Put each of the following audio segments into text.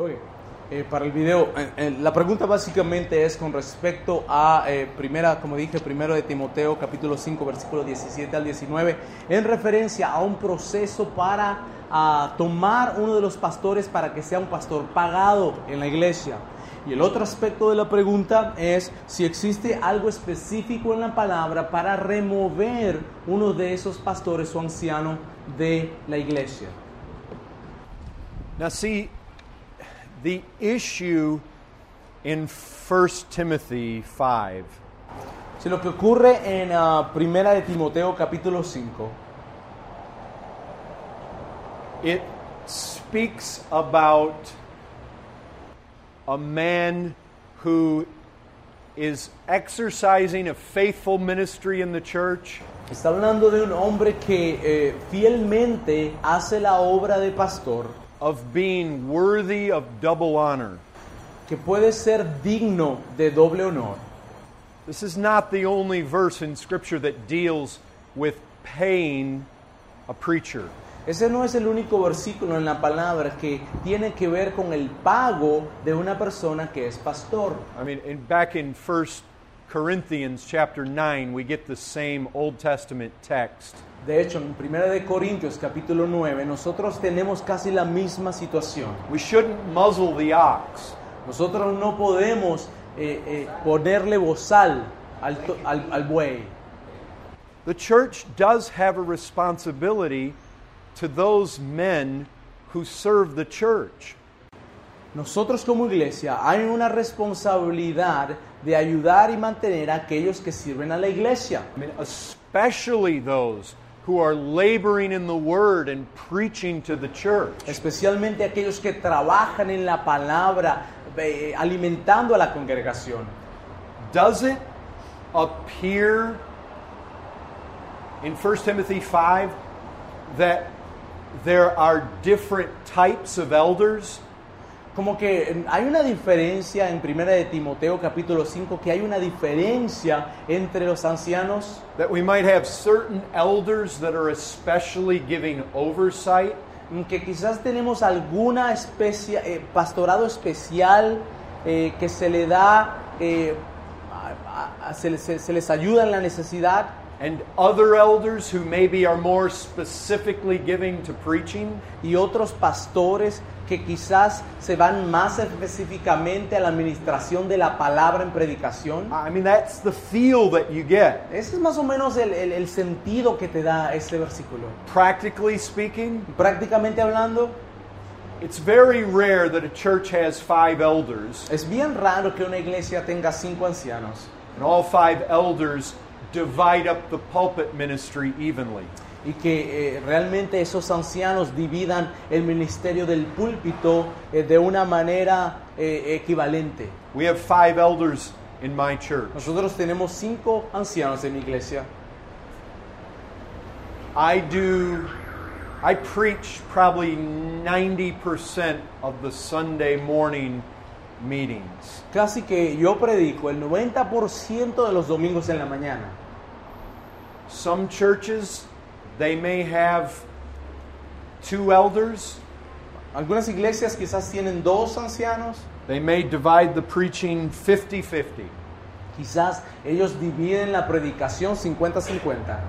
Ok. Eh, para el video, eh, eh, la pregunta básicamente es con respecto a, eh, primera, como dije, primero de Timoteo, capítulo 5, versículo 17 al 19, en referencia a un proceso para ah, tomar uno de los pastores para que sea un pastor pagado en la iglesia. Y el otro aspecto de la pregunta es si existe algo específico en la palabra para remover uno de esos pastores o ancianos de la iglesia. Now, the issue in 1 Timothy 5 Si lo que ocurre en ah, Primera de Timoteo capítulo 5 it speaks about a man who is exercising a faithful ministry in the church. Está hablando de un hombre que eh, fielmente hace la obra de pastor, of being worthy of double honor. que puede ser digno de doble honor. This is not the only verse in Scripture that deals with paying a preacher. Ese no es el único versículo en la palabra que tiene que ver con el pago de una persona que es pastor. I mean, in, back in 1 Corinthians chapter 9, we get the same Old Testament text. De hecho, en Primera de Corintios capítulo 9 nosotros tenemos casi la misma situación. We shouldn't muzzle the ox. Nosotros no podemos eh, eh, ponerle bozal al, al, al buey. The church does have a responsibility to those men who serve the church. Nosotros como iglesia hay una responsabilidad de ayudar y mantener a aquellos que sirven a la iglesia, I mean, especially those who are laboring in the word and preaching to the church. especialmente aquellos que trabajan en la palabra, eh, alimentando a la congregación. Does it appear in 1 Timothy 5 that there are different types of elders? Como que hay una diferencia en Primera de Timoteo capítulo 5 que hay una diferencia entre los ancianos. That we might have certain elders that are especially giving oversight, mm, que quizás tenemos alguna especie, eh, pastorado especial eh, que se le da, eh, a- a- se, les- se les ayuda en la necesidad and other elders who maybe are more specifically giving to preaching. y otros pastores que quizás se van más específicamente a la administración de la palabra en predicación. I mean, that's the feel that you get. Ese es más o menos el, el- el sentido que te da este versículo. Practically speaking, Prácticamente hablando, it's very rare that a church has five elders es bien raro que una iglesia tenga cinco ancianos and all five elders divide up the pulpit ministry evenly. y que eh, realmente esos ancianos dividan el ministerio del púlpito eh, de una manera eh, equivalente. We have five elders in my church. Nosotros tenemos cinco ancianos en mi iglesia. I do, I preach probably 90% of the Sunday morning meetings. Casi que yo predico el 90% de los domingos en la mañana. Some churches, they may have two elders. Algunas iglesias quizás tienen dos ancianos, They may divide the preaching 50 50. quizás ellos dividen la predicación 50-50.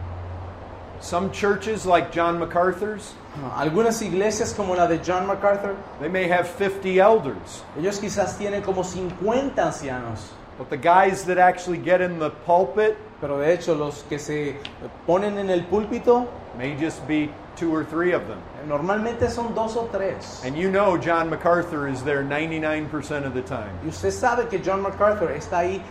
Some churches, like John MacArthur's, Algunas iglesias como la de John MacArthur, they may have 50 elders. ellos quizás tienen como 50 ancianos, But the guys that actually get in the pulpit pero de hecho los que se ponen en el púlpito may just be two or three of them. normalmente son dos o tres. And you know John MacArthur is there 99% of the time. Y usted sabe que John MacArthur está ahí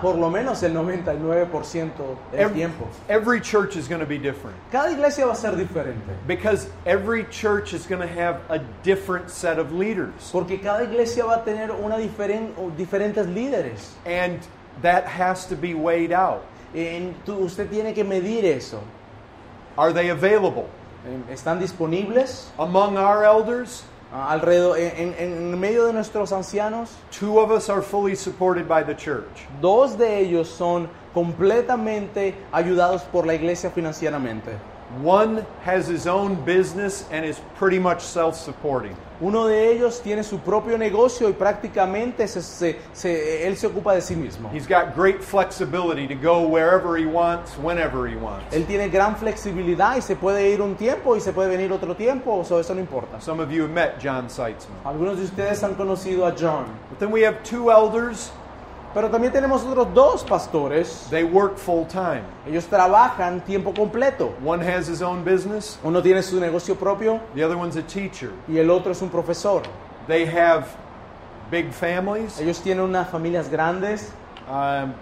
por lo menos el 99% del Every, tiempo. every church is going to be different Cada iglesia va a ser diferente. because every church is going to have a different set of leaders. Porque cada iglesia va a tener una diferen- diferentes líderes. And that has to be weighed out. En- tú- usted tiene que medir eso. Are they available? ¿Están disponibles Among our elders, alrededor, en- en medio de nuestros ancianos? two of us are fully supported by the church. Dos de ellos son completamente ayudados por la iglesia financieramente. One has his own business and is pretty much self supporting. Uno de ellos tiene su propio negocio y prácticamente se- se- se- él se ocupa de sí mismo. He's got great flexibility to go wherever he wants, whenever he wants. Él tiene gran flexibilidad y se puede ir un tiempo y se puede venir otro tiempo, so eso no importa. Some of you have met John Seitzman. Algunos de ustedes han conocido a John, But then we have two elders, pero también tenemos otros dos pastores. they work full time. Ellos trabajan tiempo completo. One has his own business, Uno tiene su negocio propio the other one's a teacher. y el otro es un profesor. They have big families. Ellos tienen unas familias grandes, Um,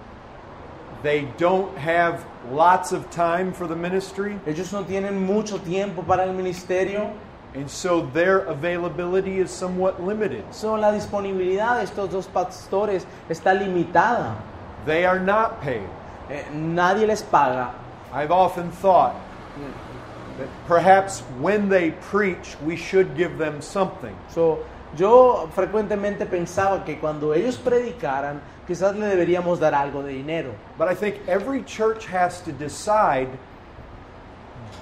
they don't have lots of time for the ministry, ellos no tienen mucho tiempo para el ministerio, and so their availability is somewhat limited. so la disponibilidad de estos dos pastores está limitada. They are not paid. Eh, nadie les paga. I've often thought that perhaps when they preach, we should give them something. So, yo frecuentemente pensaba que cuando ellos predicaran, quizás le deberíamos dar algo de dinero. But I think every church has to decide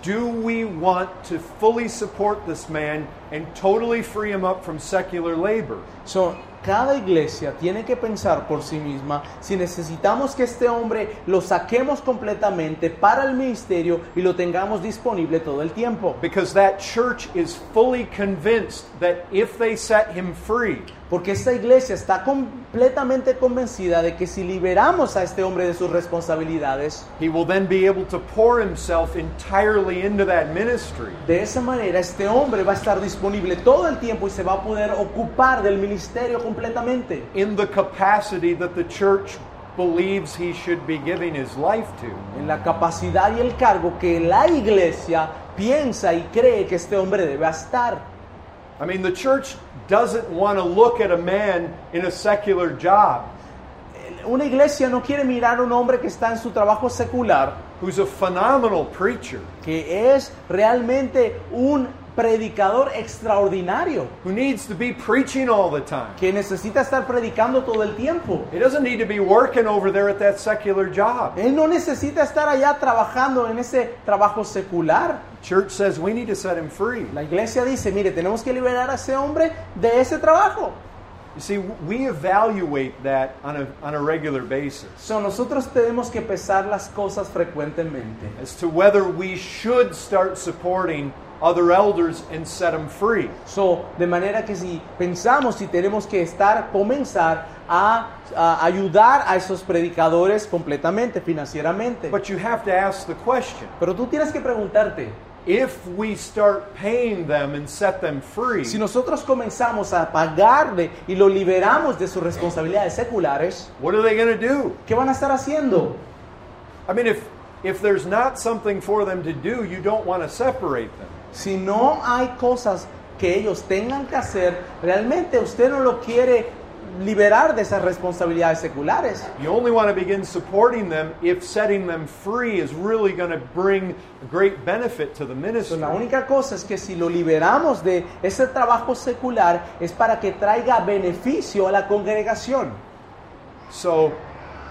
do we want to fully support this man and totally free him up from secular labor? So, cada iglesia tiene que pensar por sí misma si necesitamos que este hombre lo saquemos completamente para el ministerio y lo tengamos disponible todo el tiempo. Because that church is fully convinced that if they set him free, Porque esta iglesia está completamente convencida de que si liberamos a este hombre de sus responsabilidades, he will then be able to pour himself entirely into that ministry. de esa manera este hombre va a estar disponible todo el tiempo y se va a poder ocupar del ministerio completamente. in the capacity that the church believes he should be giving his life to. En la capacidad y el cargo que la iglesia piensa y cree que este hombre debe estar. I mean, the church doesn't want to look at a man in a secular job Una iglesia no quiere mirar a un hombre que está en su trabajo secular, who's a phenomenal preacher, que es realmente un predicador extraordinario, who needs to be preaching all the time. que necesita estar predicando todo el tiempo. He doesn't need to be working over there at that secular job. Él no necesita estar allá trabajando en ese trabajo secular. Church says we need to set him free. La iglesia dice, mire, tenemos que liberar a ese hombre de ese trabajo. You see, we evaluate that on a, on a regular basis So, nosotros tenemos que pesar las cosas frecuentemente. as to whether we should start supporting other elders and set them free. So, de manera que si pensamos si tenemos que estar, comenzar a, a ayudar a esos predicadores completamente, financieramente. But you have to ask the question Pero tú tienes que preguntarte, if we start paying them and set them free, si nosotros comenzamos a pagarle y lo liberamos de sus responsabilidades seculares, what are they going to do? ¿qué van a estar haciendo? I mean, if, if there's not something for them to do, you don't want to separate them. Si no hay cosas que ellos tengan que hacer, realmente usted no lo quiere liberar de esas responsabilidades seculares. You only want to begin supporting them if setting them free is really going to bring great benefit to the So, ministry. la única cosa es que si lo liberamos de ese trabajo secular es para que traiga beneficio a la congregación. So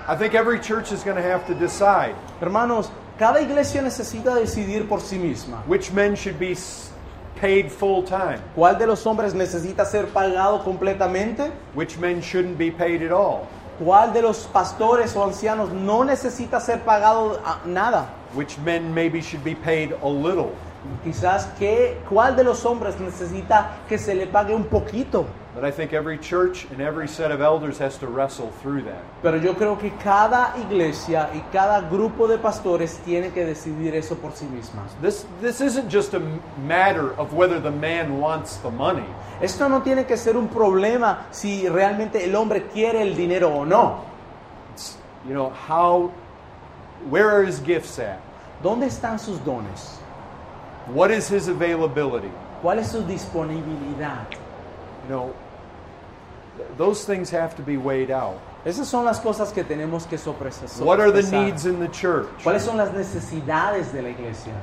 I think every church is going to have to decide Hermanos, cada iglesia necesita decidir por sí misma. which men should be paid full time, ¿Cuál de los hombres necesita ser pagado completamente? which men shouldn't be paid at all, ¿Cuál de los pastores o ancianos no necesita ser pagado nada? which men maybe should be paid a little. Quizás que, ¿cuál de los hombres necesita que se le pague un poquito? But I think every church and every set of elders has to wrestle through that. Pero yo creo que cada iglesia y cada grupo de pastores tiene que decidir eso por sí mismas. This, this isn't just a matter of whether the man wants the money. Esto no tiene que ser un problema si realmente el hombre quiere el dinero o no. It's, you know, how, where are his gifts at? ¿Dónde están sus dones? What is his availability? ¿Cuál es su disponibilidad? You know, those things have to be weighed out. Esas son las cosas que tenemos que sopesar. What are the needs in the church? ¿Cuáles son las necesidades de la iglesia?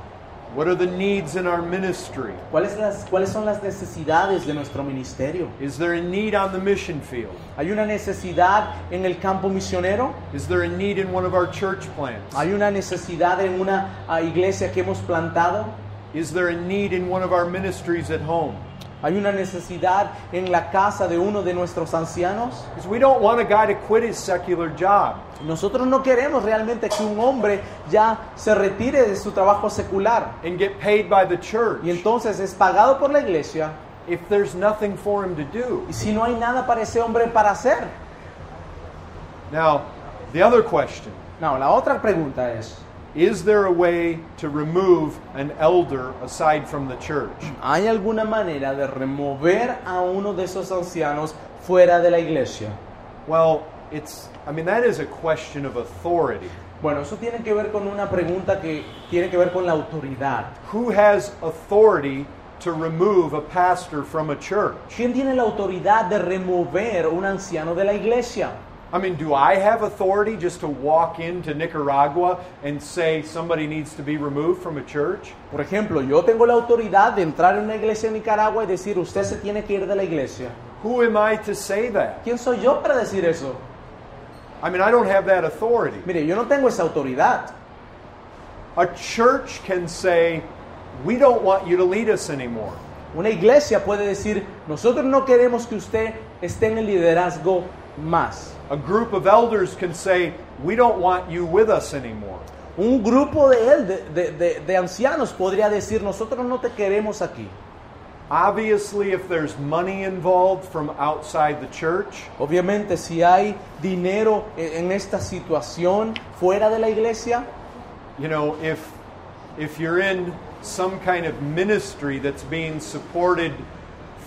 What are the needs in our ministry? ¿Cuáles, las, ¿Cuáles son las necesidades de nuestro ministerio? Is there a need on the mission field? ¿Hay una necesidad en el campo misionero? Is there a need in one of our church plants? ¿Hay una necesidad en una ah, iglesia que hemos plantado? Is there a need in one of our ministries at home? ¿Hay una necesidad en la casa de uno de nuestros ancianos? Because we don't want a guy to quit his secular job. Nosotros no queremos realmente que un hombre ya se retire de su trabajo secular and get paid by the church y entonces es pagado por la iglesia if there's nothing for him to do. y si no hay nada para ese hombre para hacer. Now, the other question No, la otra pregunta es, is there a way to remove an elder aside from the church? ¿hay alguna manera de remover a uno de esos ancianos fuera de la iglesia? Well, it's, I mean, that is a question of authority. Bueno, eso tiene que ver con una pregunta que tiene que ver con la autoridad. Who has authority to remove a pastor from a church? ¿Quién tiene la autoridad de remover un anciano de la iglesia? I mean, do I have authority just to walk into Nicaragua and say somebody needs to be removed from a church? Por ejemplo, yo tengo la autoridad de entrar en una iglesia en Nicaragua y decir, usted se tiene que ir de la iglesia. Who am I to say that? ¿Quién soy yo para decir eso? I mean, I don't have that authority. Mire, yo no tengo esa autoridad. A church can say, we don't want you to lead us anymore. Una iglesia puede decir, nosotros no queremos que usted esté en el liderazgo más. A group of elders can say, we don't want you with us anymore. Un grupo de de, de- de- de ancianos, podría decir, nosotros no te queremos aquí. Obviously, if there's money involved from outside the church, Obviamente, si hay dinero en en esta situación fuera de la iglesia, you know, if if you're in some kind of ministry that's being supported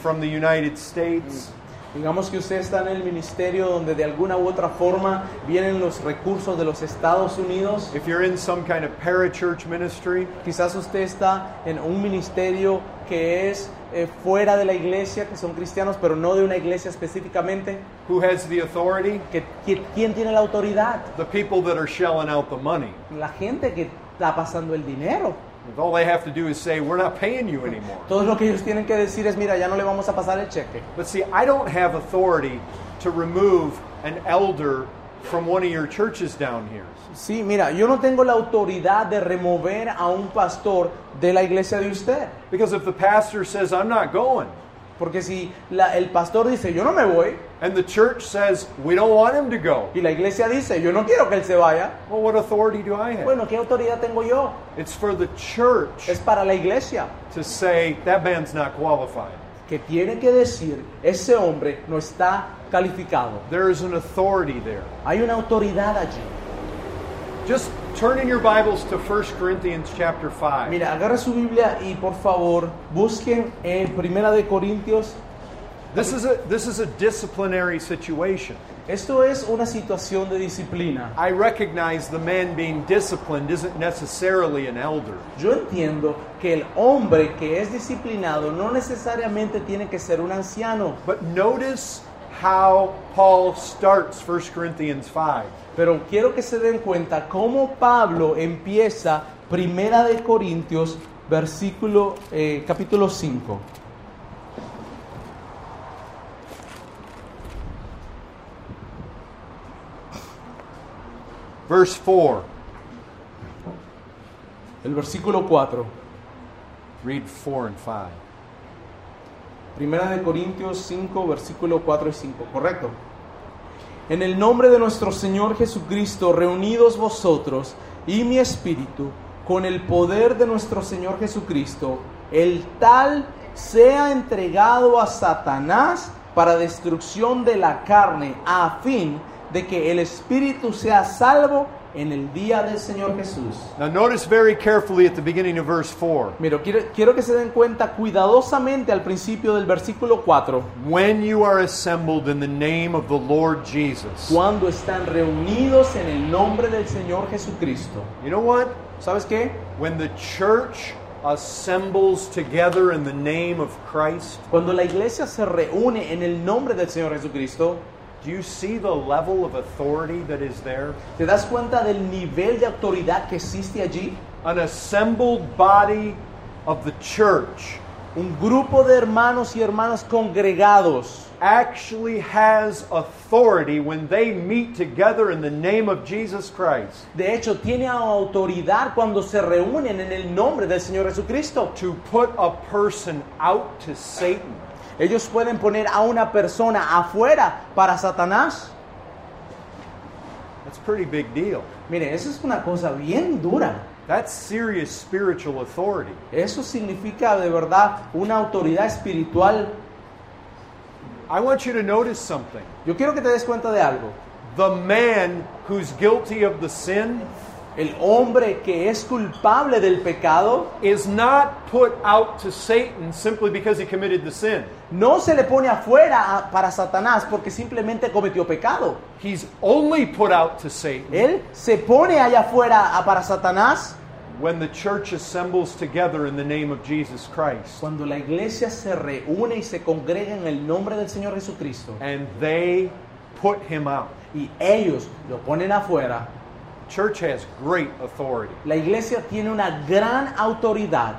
from the United States, digamos que usted está en el ministerio donde de alguna u otra forma vienen los recursos de los Estados Unidos, if you're in some kind of parachurch ministry, quizás usted está en un ministerio que es eh, fuera de la iglesia, que son cristianos, pero no de una iglesia específicamente, who has the authority? que, que- ¿quién tiene la autoridad? The people that are shelling out the money. La gente que está pasando el dinero. All they have to do is say, we're not paying you anymore. Todo lo que ellos tienen que decir es, mira, ya no le vamos a pasar el cheque. But see, I don't have authority to remove an elder from one of your churches down here. Sí, mira, yo no tengo la autoridad de remover a un pastor de la iglesia de usted. Because if the pastor says, I'm not going, Porque si la- el pastor dice, yo no me voy, and the church says, we don't want him to go, y la iglesia dice, yo no quiero que él se vaya, well, what authority do I have? bueno, ¿qué autoridad tengo yo? It's for the church Es para la iglesia, to say, that man's not qualified. que tiene que decir, ese hombre no está calificado. There is an authority there. Hay una autoridad allí. Just turn in your Bibles to 1 Corinthians chapter 5. Mira, agarra su Biblia y por favor busquen en Primera de Corintios. This is a this is a disciplinary situation. Esto es una situación de disciplina. I recognize the man being disciplined isn't necessarily an elder. Yo entiendo que el hombre que es disciplinado no necesariamente tiene que ser un anciano, But notice how Paul starts 1 Corinthians 5. pero quiero que se den cuenta cómo Pablo empieza Primera de Corintios, versículo eh, capítulo 5. Verse 4. El versículo 4. Read 4 and 5. Primera de Corintios 5, versículo 4 y 5, ¿correcto? En el nombre de nuestro Señor Jesucristo, reunidos vosotros y mi espíritu, con el poder de nuestro Señor Jesucristo, el tal sea entregado a Satanás para destrucción de la carne, a fin de que el espíritu sea salvo en el día del Señor Jesús. Now notice very carefully at the beginning of verse 4. Mira, quiero, quiero que se den cuenta cuidadosamente al principio del versículo 4. When you are assembled in the name of the Lord Jesus. cuando están reunidos en el nombre del Señor Jesucristo. You know what? ¿Sabes qué? When the church assembles together in the name of Christ, Cuando la iglesia se reúne en el nombre del Señor Jesucristo, do you see the level of authority that is there? ¿te das cuenta del nivel de autoridad que existe allí? an assembled body of the church Un grupo de hermanos y hermanas congregados actually has authority when they meet together in the name of Jesus Christ De hecho, tiene autoridad cuando se reúnen en el nombre del Señor Jesucristo. to put a person out to Satan. Ellos pueden poner a una persona afuera para Satanás. That's a pretty big deal. Mire, eso es una cosa bien dura. That's serious spiritual authority. Eso significa de verdad una autoridad espiritual. I want you to notice something. Yo quiero que te des cuenta de algo. The man who's guilty of the sin El hombre que es culpable del pecado is not put out to Satan simply because he committed the sin. no se le pone afuera a- para Satanás porque simplemente cometió pecado. He's only put out to Satan Él se pone allá afuera a- para Satanás when the church assembles together in the name of Jesus Christ cuando la iglesia se reúne y se congrega en el nombre del Señor Jesucristo and they put him out. y ellos lo ponen afuera. Church has great authority. La iglesia tiene una gran autoridad